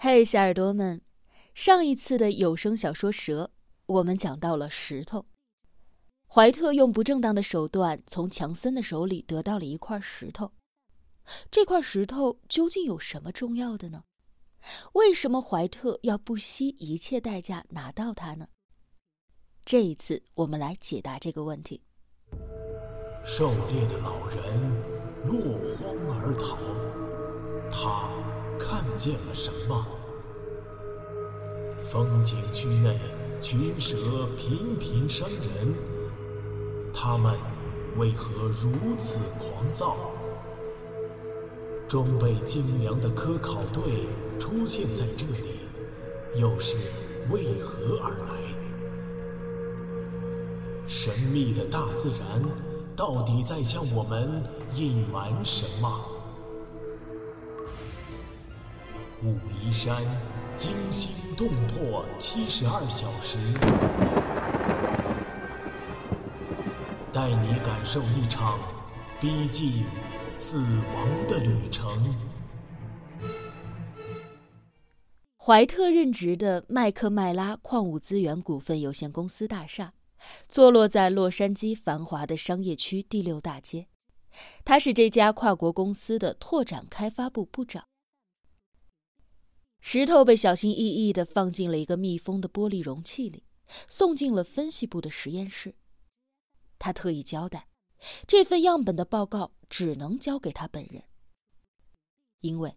嘿，小耳朵们，上一次的有声小说《蛇》，我们讲到了石头。怀特用不正当的手段从强森的手里得到了一块石头。这块石头究竟有什么重要的呢？为什么怀特要不惜一切代价拿到它呢？这一次，我们来解答这个问题。狩猎的老人落荒而逃，他看见了什么？风景区内群蛇频频伤人，他们为何如此狂躁？装备精良的科考队出现在这里，又是为何而来？神秘的大自然到底在向我们隐瞒什么？武夷山惊心动魄七十二小时，带你感受一场逼近死亡的旅程。怀特任职的麦克麦拉矿物资源股份有限公司大厦。坐落在洛杉矶繁华的商业区第六大街，他是这家跨国公司的拓展开发部部长。石头被小心翼翼地放进了一个密封的玻璃容器里，送进了分析部的实验室。他特意交代，这份样本的报告只能交给他本人，因为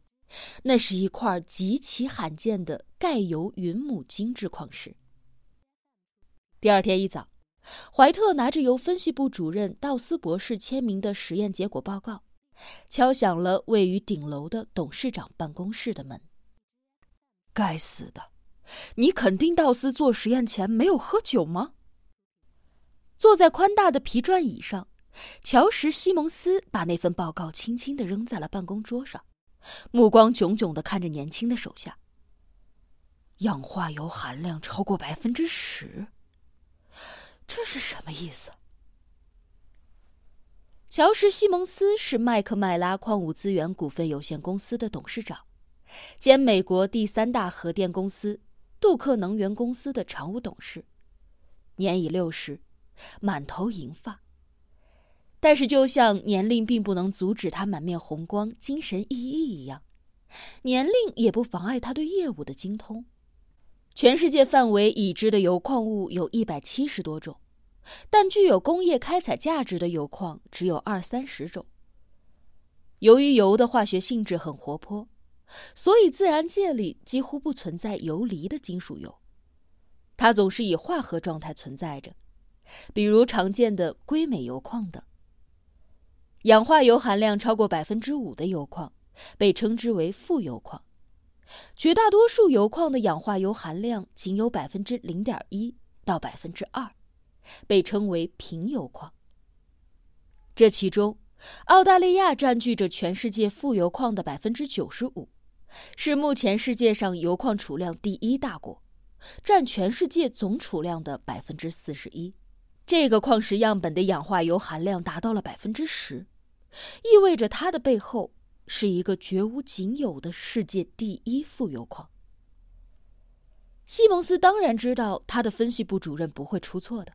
那是一块极其罕见的钙铀云母精制矿石。第二天一早。怀特拿着由分析部主任道斯博士签名的实验结果报告，敲响了位于顶楼的董事长办公室的门。该死的！你肯定道斯做实验前没有喝酒吗？坐在宽大的皮转椅上，乔什·西蒙斯把那份报告轻轻的扔在了办公桌上，目光炯炯的看着年轻的手下。氧化铀含量超过百分之十。这是什么意思？乔什·西蒙斯是麦克麦拉矿物资源股份有限公司的董事长，兼美国第三大核电公司杜克能源公司的常务董事，年已六十，满头银发。但是，就像年龄并不能阻止他满面红光、精神奕奕一样，年龄也不妨碍他对业务的精通。全世界范围已知的铀矿物有一百七十多种，但具有工业开采价值的铀矿只有二三十种。由于铀的化学性质很活泼，所以自然界里几乎不存在游离的金属铀，它总是以化合状态存在着，比如常见的硅镁铀矿等。氧化铀含量超过百分之五的铀矿被称之为富铀矿。绝大多数铀矿的氧化铀含量仅有百分之零点一到百分之二，被称为贫铀矿。这其中，澳大利亚占据着全世界富铀矿的百分之九十五，是目前世界上铀矿储量第一大国，占全世界总储量的百分之四十一。这个矿石样本的氧化铀含量达到了百分之十，意味着它的背后。是一个绝无仅有的世界第一富铀矿。西蒙斯当然知道他的分析部主任不会出错的，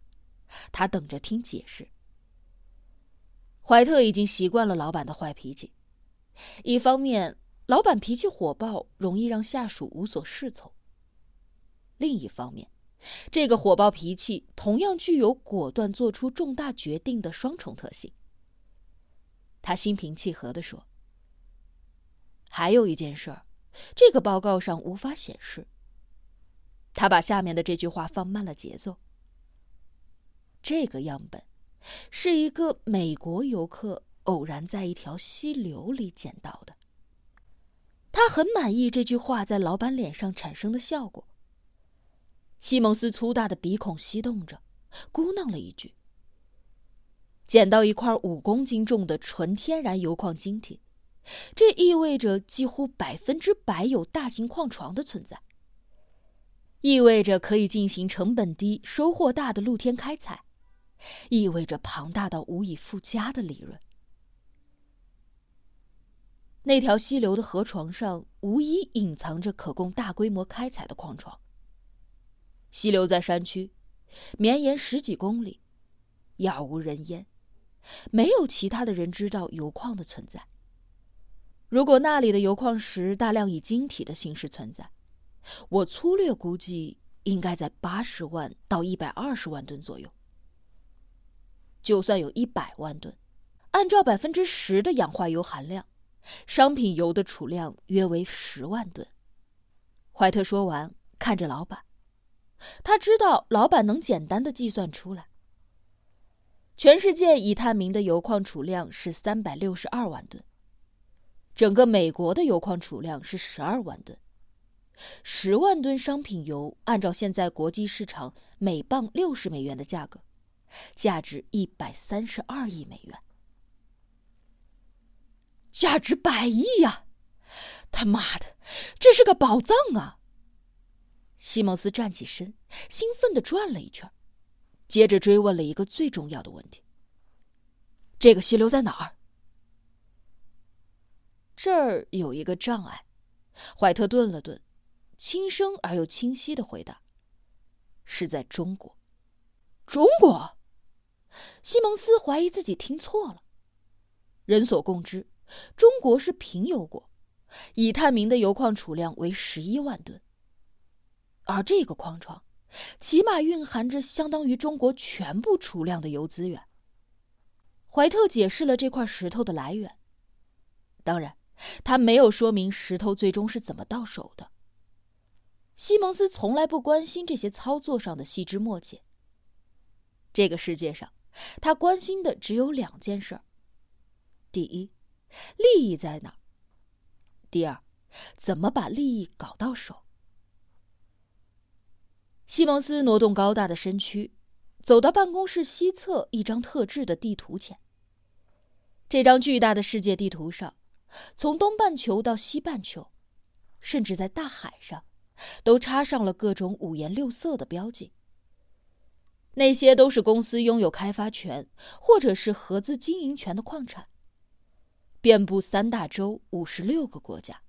他等着听解释。怀特已经习惯了老板的坏脾气，一方面，老板脾气火爆，容易让下属无所适从；另一方面，这个火爆脾气同样具有果断做出重大决定的双重特性。他心平气和地说。还有一件事儿，这个报告上无法显示。他把下面的这句话放慢了节奏。这个样本是一个美国游客偶然在一条溪流里捡到的。他很满意这句话在老板脸上产生的效果。西蒙斯粗大的鼻孔翕动着，咕囔了一句：“捡到一块五公斤重的纯天然铀矿晶体。”这意味着几乎百分之百有大型矿床的存在，意味着可以进行成本低、收获大的露天开采，意味着庞大到无以复加的利润。那条溪流的河床上无疑隐藏着可供大规模开采的矿床。溪流在山区，绵延十几公里，杳无人烟，没有其他的人知道油矿的存在。如果那里的油矿石大量以晶体的形式存在，我粗略估计应该在八十万到一百二十万吨左右。就算有一百万吨，按照百分之十的氧化铀含量，商品油的储量约为十万吨。怀特说完，看着老板，他知道老板能简单的计算出来。全世界已探明的油矿储量是三百六十二万吨。整个美国的油矿储量是十二万吨，十万吨商品油按照现在国际市场每磅六十美元的价格，价值一百三十二亿美元，价值百亿呀！他妈的，这是个宝藏啊！西蒙斯站起身，兴奋地转了一圈，接着追问了一个最重要的问题：这个溪流在哪儿？这儿有一个障碍，怀特顿了顿，轻声而又清晰的回答：“是在中国。”中国？西蒙斯怀疑自己听错了。人所共知，中国是贫油国，已探明的油矿储量为十一万吨，而这个矿床起码蕴含着相当于中国全部储量的油资源。怀特解释了这块石头的来源，当然。他没有说明石头最终是怎么到手的。西蒙斯从来不关心这些操作上的细枝末节。这个世界上，他关心的只有两件事儿：第一，利益在哪儿；第二，怎么把利益搞到手。西蒙斯挪动高大的身躯，走到办公室西侧一张特制的地图前。这张巨大的世界地图上。从东半球到西半球，甚至在大海上，都插上了各种五颜六色的标记。那些都是公司拥有开发权或者是合资经营权的矿产，遍布三大洲五十六个国家，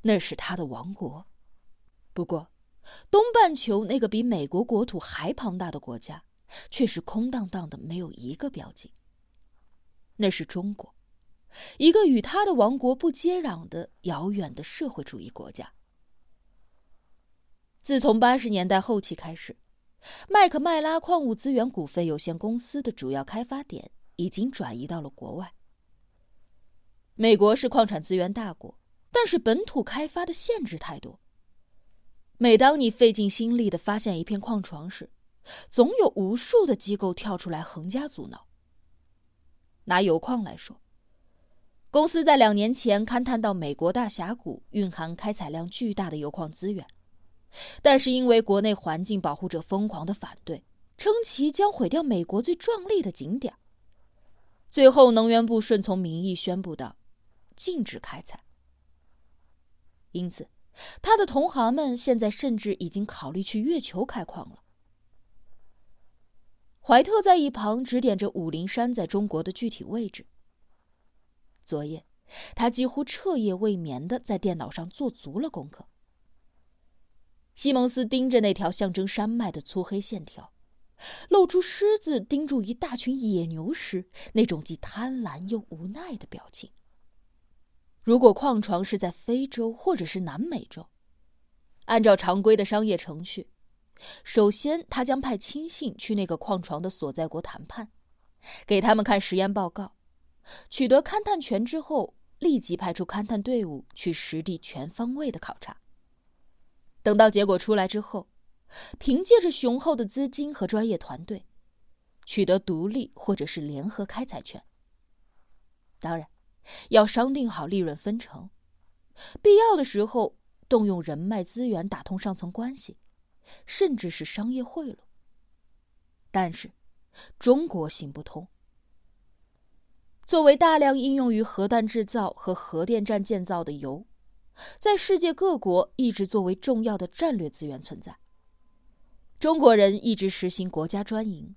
那是他的王国。不过，东半球那个比美国国土还庞大的国家，却是空荡荡的，没有一个标记。那是中国。一个与他的王国不接壤的遥远的社会主义国家。自从八十年代后期开始，麦克麦拉矿物资源股份有限公司的主要开发点已经转移到了国外。美国是矿产资源大国，但是本土开发的限制太多。每当你费尽心力的发现一片矿床时，总有无数的机构跳出来横加阻挠。拿油矿来说。公司在两年前勘探到美国大峡谷蕴含开采量巨大的油矿资源，但是因为国内环境保护者疯狂的反对，称其将毁掉美国最壮丽的景点。最后，能源部顺从民意宣布道：“禁止开采。”因此，他的同行们现在甚至已经考虑去月球开矿了。怀特在一旁指点着武陵山在中国的具体位置。昨夜，他几乎彻夜未眠的在电脑上做足了功课。西蒙斯盯着那条象征山脉的粗黑线条，露出狮子盯住一大群野牛时那种既贪婪又无奈的表情。如果矿床是在非洲或者是南美洲，按照常规的商业程序，首先他将派亲信去那个矿床的所在国谈判，给他们看实验报告。取得勘探权之后，立即派出勘探队伍去实地全方位的考察。等到结果出来之后，凭借着雄厚的资金和专业团队，取得独立或者是联合开采权。当然，要商定好利润分成，必要的时候动用人脉资源打通上层关系，甚至是商业贿赂。但是，中国行不通。作为大量应用于核弹制造和核电站建造的油，在世界各国一直作为重要的战略资源存在。中国人一直实行国家专营。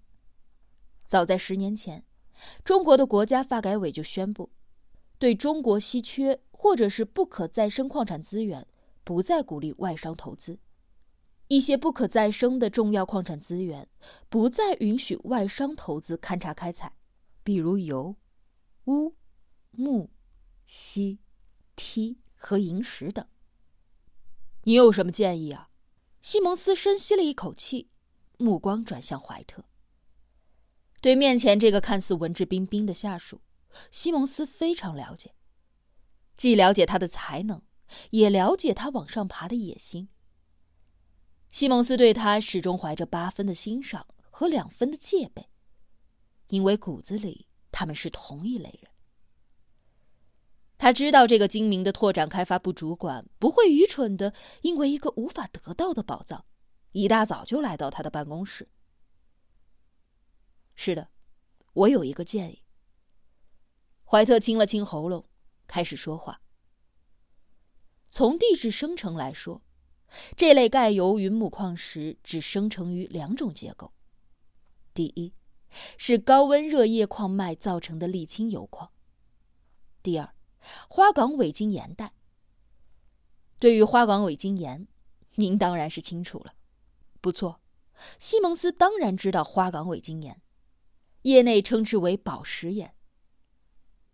早在十年前，中国的国家发改委就宣布，对中国稀缺或者是不可再生矿产资源不再鼓励外商投资；一些不可再生的重要矿产资源不再允许外商投资勘察开采，比如油、钨、钼、锡、锑和银石等。你有什么建议啊？西蒙斯深吸了一口气，目光转向怀特。对面前这个看似文质彬彬的下属，西蒙斯非常了解，既了解他的才能，也了解他往上爬的野心。西蒙斯对他始终怀着八分的欣赏和两分的戒备，因为骨子里他们是同一类人。他知道这个精明的拓展开发部主管不会愚蠢的，因为一个无法得到的宝藏，一大早就来到他的办公室。是的，我有一个建议。怀特清了清喉咙，开始说话。从地质生成来说，这类钙油云母矿石只生成于两种结构：第一，是高温热液矿脉造成的沥青油矿；第二。花岗伪晶岩带。对于花岗伪晶岩，您当然是清楚了。不错，西蒙斯当然知道花岗伪晶岩，业内称之为宝石岩。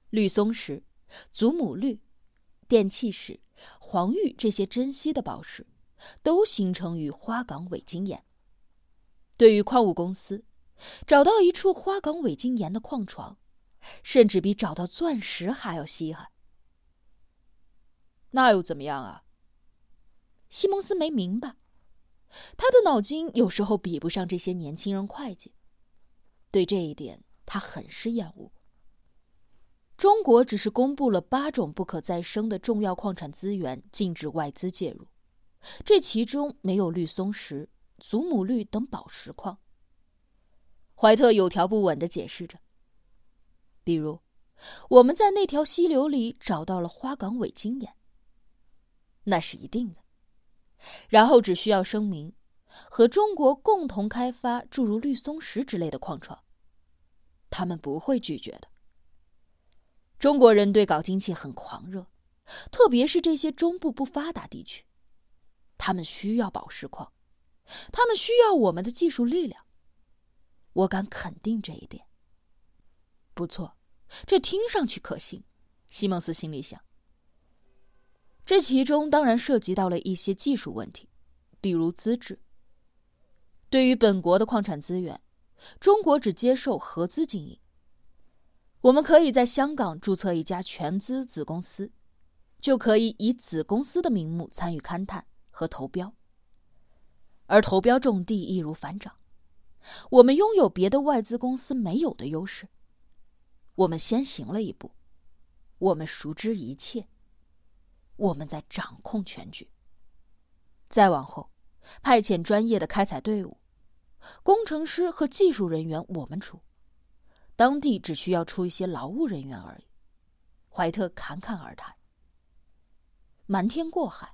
绿松石、祖母绿、电气石、黄玉这些珍稀的宝石，都形成于花岗伪晶岩。对于矿物公司，找到一处花岗伪晶岩的矿床，甚至比找到钻石还要稀罕。那又怎么样啊？西蒙斯没明白，他的脑筋有时候比不上这些年轻人会计。对这一点，他很是厌恶。中国只是公布了八种不可再生的重要矿产资源，禁止外资介入，这其中没有绿松石、祖母绿等宝石矿。怀特有条不紊的解释着，比如，我们在那条溪流里找到了花岗伪晶岩。那是一定的。然后只需要声明，和中国共同开发诸如绿松石之类的矿床，他们不会拒绝的。中国人对搞经济很狂热，特别是这些中部不发达地区，他们需要宝石矿，他们需要我们的技术力量。我敢肯定这一点。不错，这听上去可行。西蒙斯心里想。这其中当然涉及到了一些技术问题，比如资质。对于本国的矿产资源，中国只接受合资经营。我们可以在香港注册一家全资子公司，就可以以子公司的名目参与勘探和投标。而投标种地易如反掌，我们拥有别的外资公司没有的优势。我们先行了一步，我们熟知一切。我们在掌控全局。再往后，派遣专业的开采队伍，工程师和技术人员我们出，当地只需要出一些劳务人员而已。怀特侃侃而谈。瞒天过海，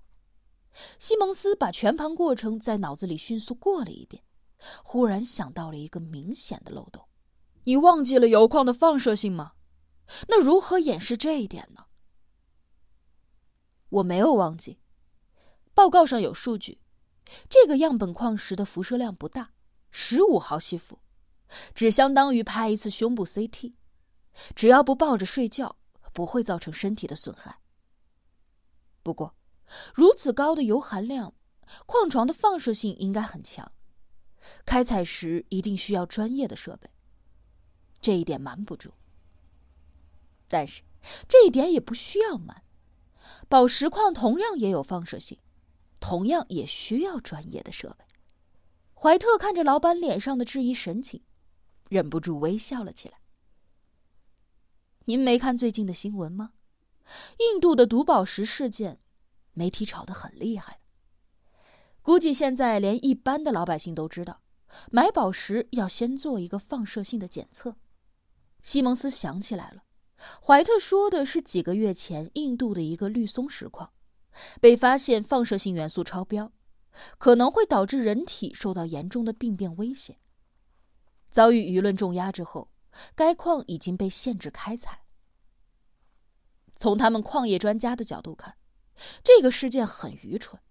西蒙斯把全盘过程在脑子里迅速过了一遍，忽然想到了一个明显的漏洞：你忘记了油矿的放射性吗？那如何掩饰这一点呢？我没有忘记，报告上有数据，这个样本矿石的辐射量不大，十五毫西弗，只相当于拍一次胸部 CT，只要不抱着睡觉，不会造成身体的损害。不过，如此高的铀含量，矿床的放射性应该很强，开采时一定需要专业的设备，这一点瞒不住。但是，这一点也不需要瞒。宝石矿同样也有放射性，同样也需要专业的设备。怀特看着老板脸上的质疑神情，忍不住微笑了起来。您没看最近的新闻吗？印度的毒宝石事件，媒体炒得很厉害。估计现在连一般的老百姓都知道，买宝石要先做一个放射性的检测。西蒙斯想起来了。怀特说的是几个月前印度的一个绿松石矿，被发现放射性元素超标，可能会导致人体受到严重的病变危险。遭遇舆论重压之后，该矿已经被限制开采。从他们矿业专家的角度看，这个事件很愚蠢。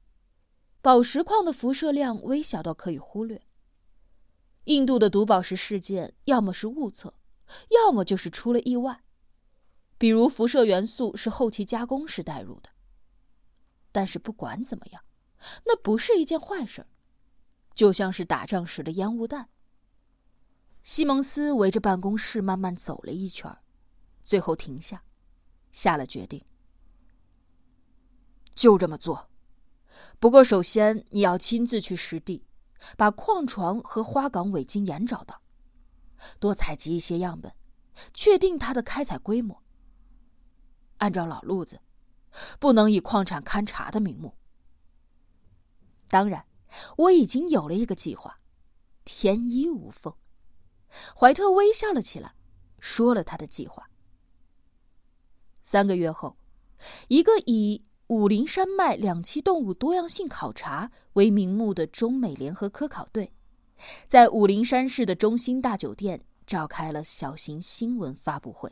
宝石矿的辐射量微小到可以忽略。印度的毒宝石事件，要么是误测，要么就是出了意外，比如辐射元素是后期加工时带入的。但是不管怎么样，那不是一件坏事，就像是打仗时的烟雾弹。西蒙斯围着办公室慢慢走了一圈，最后停下，下了决定，就这么做。不过，首先你要亲自去实地，把矿床和花岗伪晶岩找到，多采集一些样本，确定它的开采规模。按照老路子，不能以矿产勘察的名目。当然，我已经有了一个计划，天衣无缝。怀特微笑了起来，说了他的计划。三个月后，一个以武陵山脉两栖动物多样性考察为名目的中美联合科考队，在武陵山市的中心大酒店召开了小型新闻发布会。